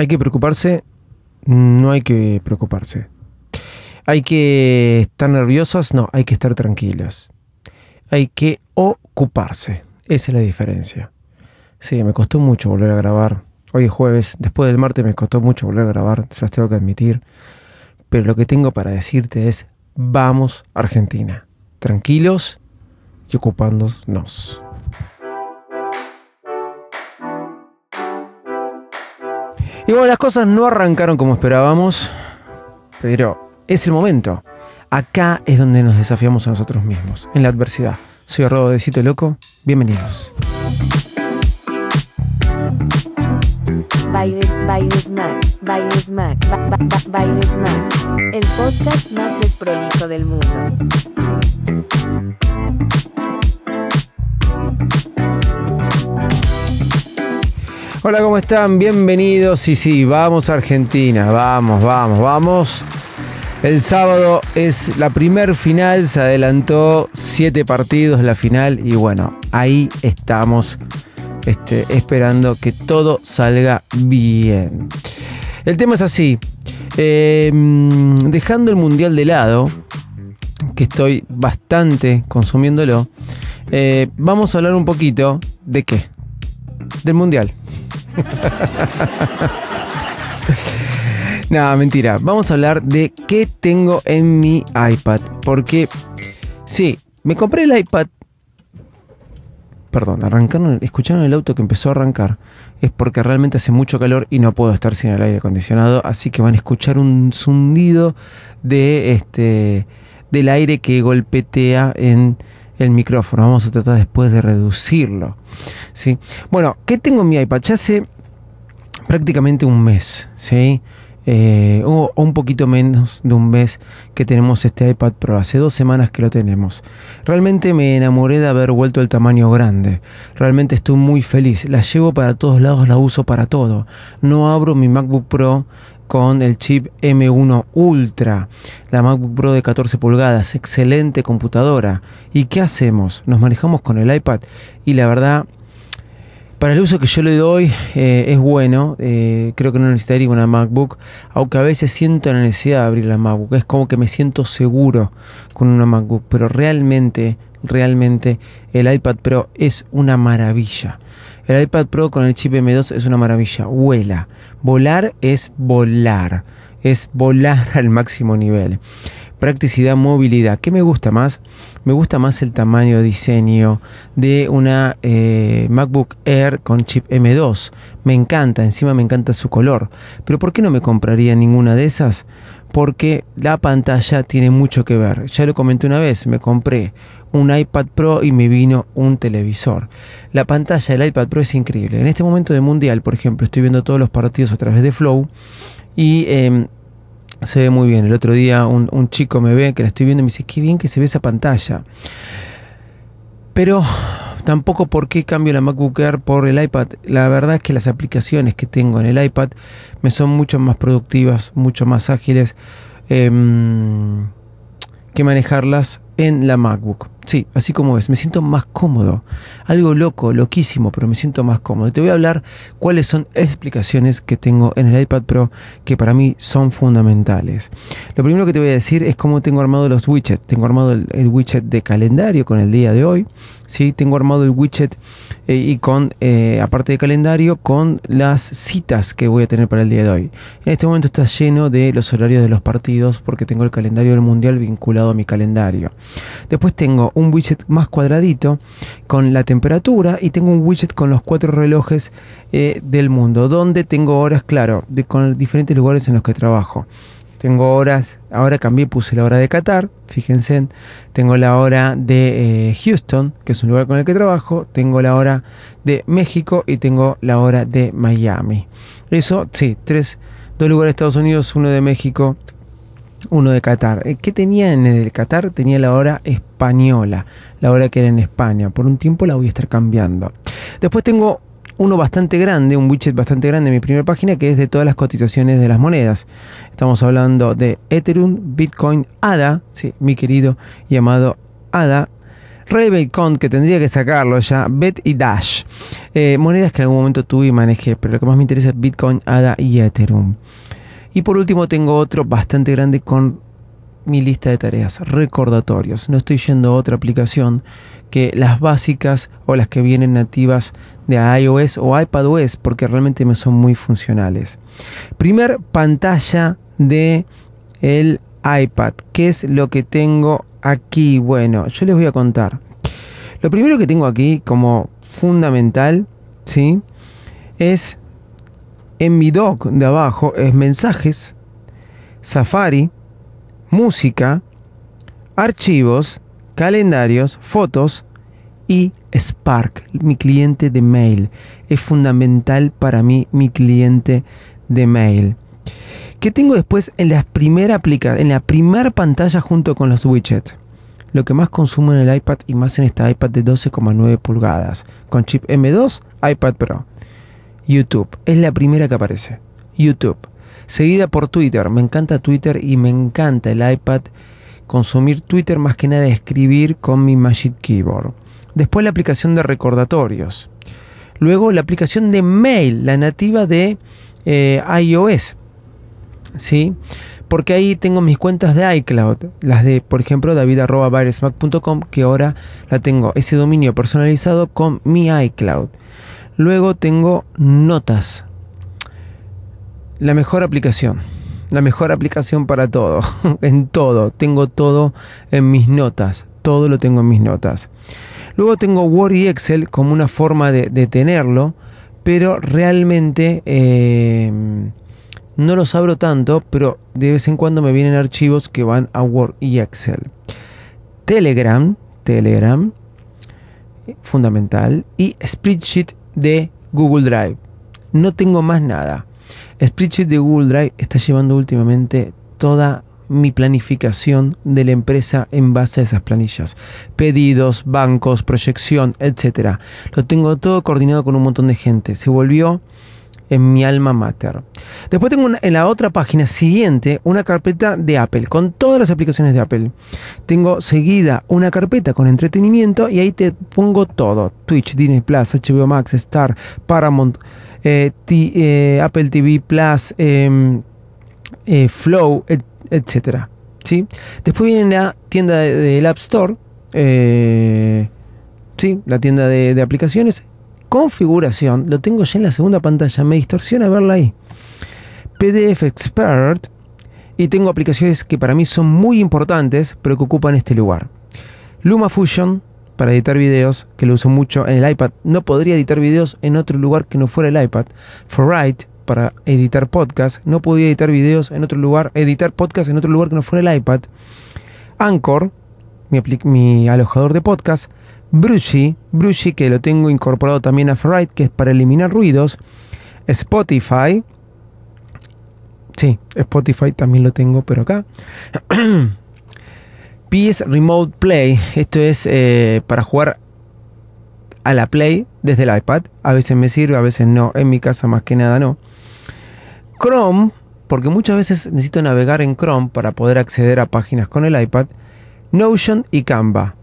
¿Hay que preocuparse? No hay que preocuparse. ¿Hay que estar nerviosos? No, hay que estar tranquilos. Hay que ocuparse. Esa es la diferencia. Sí, me costó mucho volver a grabar. Hoy es jueves, después del martes me costó mucho volver a grabar, se las tengo que admitir. Pero lo que tengo para decirte es, vamos Argentina. Tranquilos y ocupándonos. Y bueno, las cosas no arrancaron como esperábamos, pero es el momento. Acá es donde nos desafiamos a nosotros mismos, en la adversidad. Soy Robo de Cito Loco, bienvenidos. El podcast más desprolijo del mundo. Hola, ¿cómo están? Bienvenidos. Y sí, vamos a Argentina. Vamos, vamos, vamos. El sábado es la primer final, se adelantó siete partidos la final y bueno, ahí estamos este, esperando que todo salga bien. El tema es así, mm, dejando el mundial de lado, que estoy bastante consumiéndolo, eh, vamos a hablar un poquito de qué? Del mundial. No, mentira. Vamos a hablar de qué tengo en mi iPad. Porque, sí, me compré el iPad. Perdón, arrancaron, escucharon el auto que empezó a arrancar. Es porque realmente hace mucho calor y no puedo estar sin el aire acondicionado. Así que van a escuchar un zundido de este del aire que golpetea en el micrófono. Vamos a tratar después de reducirlo. ¿sí? Bueno, ¿qué tengo en mi iPad? Ya hace prácticamente un mes, ¿sí? Eh, o, o un poquito menos de un mes que tenemos este iPad Pro. Hace dos semanas que lo tenemos. Realmente me enamoré de haber vuelto al tamaño grande. Realmente estoy muy feliz. La llevo para todos lados, la uso para todo. No abro mi MacBook Pro con el chip M1 Ultra, la MacBook Pro de 14 pulgadas, excelente computadora. ¿Y qué hacemos? Nos manejamos con el iPad y la verdad para el uso que yo le doy eh, es bueno, eh, creo que no necesitaría una MacBook, aunque a veces siento la necesidad de abrir la MacBook, es como que me siento seguro con una MacBook, pero realmente, realmente el iPad Pro es una maravilla. El iPad Pro con el chip M2 es una maravilla, vuela, volar es volar, es volar al máximo nivel. Practicidad, movilidad. ¿Qué me gusta más? Me gusta más el tamaño diseño de una eh, MacBook Air con chip M2. Me encanta, encima me encanta su color. Pero ¿por qué no me compraría ninguna de esas? Porque la pantalla tiene mucho que ver. Ya lo comenté una vez, me compré un iPad Pro y me vino un televisor. La pantalla del iPad Pro es increíble. En este momento de mundial, por ejemplo, estoy viendo todos los partidos a través de Flow y eh, se ve muy bien. El otro día un, chico me ve que la estoy viendo y me dice, qué bien que se ve esa pantalla. Pero tampoco por qué cambio la MacBook Air por el iPad. La verdad es que las aplicaciones que tengo en el iPad me son mucho más productivas, mucho más ágiles eh, que manejarlas en la MacBook. Sí, así como es, me siento más cómodo. Algo loco, loquísimo, pero me siento más cómodo. Te voy a hablar cuáles son explicaciones que tengo en el iPad Pro que para mí son fundamentales. Lo primero que te voy a decir es cómo tengo armado los widgets. Tengo armado el, el widget de calendario con el día de hoy. Sí, tengo armado el widget eh, y con, eh, aparte de calendario, con las citas que voy a tener para el día de hoy. En este momento está lleno de los horarios de los partidos porque tengo el calendario del mundial vinculado a mi calendario. Después tengo un widget más cuadradito con la temperatura y tengo un widget con los cuatro relojes eh, del mundo, donde tengo horas, claro, de, con diferentes lugares en los que trabajo. Tengo horas, ahora cambié, puse la hora de Qatar, fíjense, tengo la hora de eh, Houston, que es un lugar con el que trabajo, tengo la hora de México y tengo la hora de Miami. Eso, sí, tres, dos lugares de Estados Unidos, uno de México, uno de Qatar. Eh, ¿Qué tenía en el Qatar? Tenía la hora española, la hora que era en España. Por un tiempo la voy a estar cambiando. Después tengo uno bastante grande, un widget bastante grande en mi primera página, que es de todas las cotizaciones de las monedas. Estamos hablando de Ethereum, Bitcoin, ADA, sí, mi querido y amado ADA, Ray Bacon, que tendría que sacarlo ya, Bet y Dash. Eh, monedas que en algún momento tuve y manejé, pero lo que más me interesa es Bitcoin, ADA y Ethereum. Y por último tengo otro bastante grande con mi lista de tareas, recordatorios. No estoy yendo a otra aplicación que las básicas o las que vienen nativas de iOS o iPadOS porque realmente me son muy funcionales. Primer pantalla de el iPad. ¿Qué es lo que tengo aquí? Bueno, yo les voy a contar. Lo primero que tengo aquí como fundamental, ¿sí? Es en mi dock de abajo, es mensajes, Safari, música, archivos, calendarios, fotos y Spark, mi cliente de mail. Es fundamental para mí mi cliente de mail. ¿Qué tengo después en la primera en la primera pantalla junto con los widgets? Lo que más consumo en el iPad y más en esta iPad de 12,9 pulgadas con chip M2 iPad Pro. YouTube es la primera que aparece. YouTube. Seguida por Twitter. Me encanta Twitter y me encanta el iPad consumir Twitter más que nada escribir con mi Magic Keyboard. Después la aplicación de recordatorios. Luego la aplicación de mail, la nativa de eh, iOS. ¿Sí? Porque ahí tengo mis cuentas de iCloud, las de, por ejemplo, david.com, que ahora la tengo, ese dominio personalizado con mi iCloud. Luego tengo notas. La mejor aplicación la mejor aplicación para todo, en todo, tengo todo en mis notas, todo lo tengo en mis notas. Luego tengo Word y Excel como una forma de, tenerlo, pero realmente eh, no los abro tanto, pero de vez en cuando me vienen archivos que van a Word y Excel. Telegram, Telegram, fundamental, y Spreadsheet de Google Drive. No tengo más nada. Spreadsheet de Google Drive está llevando últimamente toda mi planificación de la empresa en base a esas planillas. Pedidos, bancos, proyección, etc. Lo tengo todo coordinado con un montón de gente. Se volvió en mi alma mater. Después tengo en la otra página siguiente una carpeta de Apple con todas las aplicaciones de Apple. Tengo seguida una carpeta con entretenimiento y ahí te pongo todo. Twitch, Disney Plus, HBO Max, Star, Paramount, eh, eh, Apple TV Plus, em, eh, Flow, etc. ¿sí? Después viene la tienda del App Store, ¿sí? la tienda de, aplicaciones. Configuración, lo tengo ya en la segunda pantalla, me distorsiona verla ahí. PDF Expert y tengo aplicaciones que para mí son muy importantes, pero que ocupan este lugar. LumaFusion, para editar videos, que lo uso mucho en el iPad. No podría editar videos en otro lugar que no fuera el iPad. Write para editar podcast. No podía editar videos en otro lugar, editar podcast en otro lugar que no fuera el iPad. Anchor, mi, mi alojador de podcast. Brushy, Brushy que lo tengo incorporado también a Ferrite, que es para eliminar ruidos. Spotify. Sí, Spotify también lo tengo, pero acá. PS Remote Play. Esto es eh, para jugar a la Play desde el iPad. A veces me sirve, a veces no. En mi casa más que nada no. Chrome, porque muchas veces necesito navegar en Chrome para poder acceder a páginas con el iPad. Notion y Canva.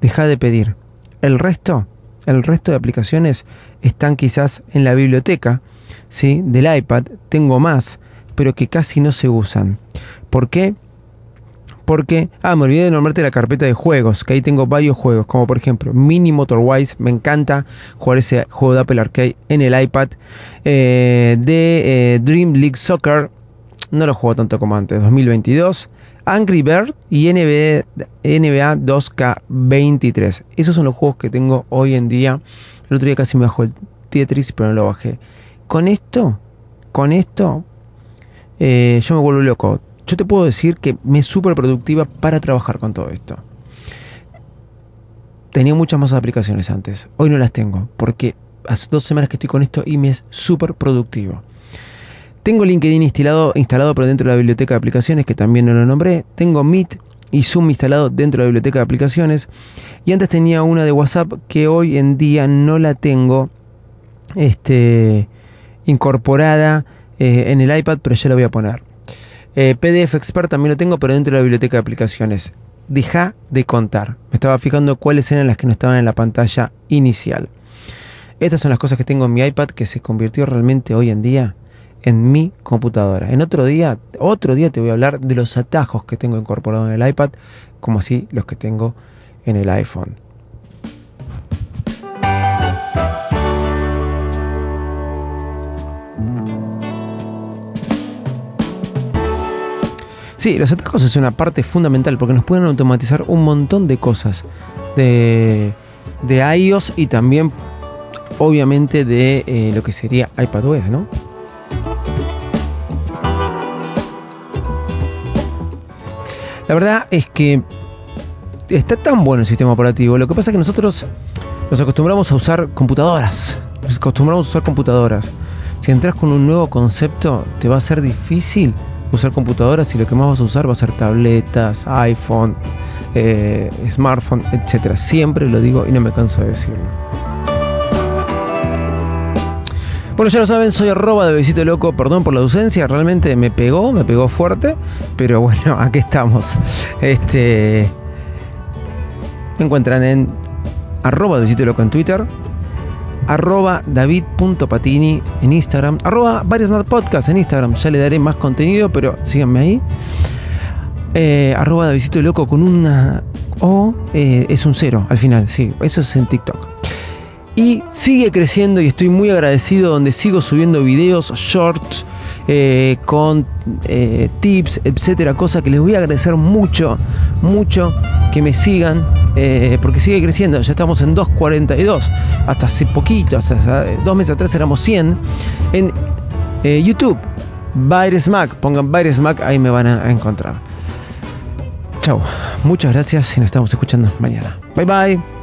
Deja de pedir. El resto, el resto de aplicaciones están quizás en la biblioteca ¿sí? del iPad. Tengo más, pero que casi no se usan. ¿Por qué? porque, ah, me olvidé de nombrarte la carpeta de juegos, que ahí tengo varios juegos, como por ejemplo Mini Motorwise, me encanta jugar ese juego de Apple Arcade en el iPad, eh, de eh, Dream League Soccer, no lo juego tanto como antes, 2022, Angry Bird y NBA, NBA 2K23. Esos son los juegos que tengo hoy en día. El otro día casi me bajó el Tetris, pero no lo bajé. Con esto, con esto, eh, yo me vuelvo loco yo te puedo decir que me es súper productiva para trabajar con todo esto. Tenía muchas más aplicaciones antes. Hoy no las tengo porque hace dos semanas que estoy con esto y me es súper productivo. Tengo LinkedIn instalado, instalado pero dentro de la biblioteca de aplicaciones, que también no lo nombré. Tengo Meet y Zoom instalado dentro de la biblioteca de aplicaciones. Y antes tenía una de WhatsApp que hoy en día no la tengo este, incorporada eh, en el iPad, pero ya la voy a poner. Eh, PDF Expert también lo tengo, pero dentro de la biblioteca de aplicaciones. deja de contar. Me estaba fijando cuáles eran las que no estaban en la pantalla inicial. Estas son las cosas que tengo en mi iPad que se convirtió realmente hoy en día en mi computadora. En otro día, otro día te voy a hablar de los atajos que tengo incorporados en el iPad, como así los que tengo en el iPhone. Sí, los atajos es una parte fundamental porque nos pueden automatizar un montón de cosas de, de iOS y también obviamente de eh, lo que sería iPadOS, ¿no? La verdad es que está tan bueno el sistema operativo. Lo que pasa es que nosotros nos acostumbramos a usar computadoras. Nos acostumbramos a usar computadoras. Si entras con un nuevo concepto, te va a ser difícil usar computadoras y lo que más vas a usar va a ser tabletas, iPhone, eh, smartphone, etc. Siempre lo digo y no me canso de decirlo. Bueno, ya lo saben, soy arroba de besito loco, perdón por la ausencia, realmente me pegó, me pegó fuerte, pero bueno, aquí estamos. Este. Me encuentran en arroba de besito loco en Twitter, arroba david.patini en Instagram, arroba varios más podcasts en Instagram, ya le daré más contenido, pero síganme ahí. Eh, arroba Davidito Loco con una O, eh, es un cero al final, sí, eso es en TikTok. Y sigue creciendo y estoy muy agradecido donde sigo subiendo videos, shorts, eh, con eh, tips, etcétera, cosa que les voy a agradecer mucho, mucho que me sigan, eh, porque sigue creciendo, ya estamos en 2.42, hasta hace poquito, hasta dos meses atrás éramos 100, en YouTube, Baires Mac, pongan Baires Mac, ahí me van a encontrar. Chao, muchas gracias y nos estamos escuchando mañana. Bye bye.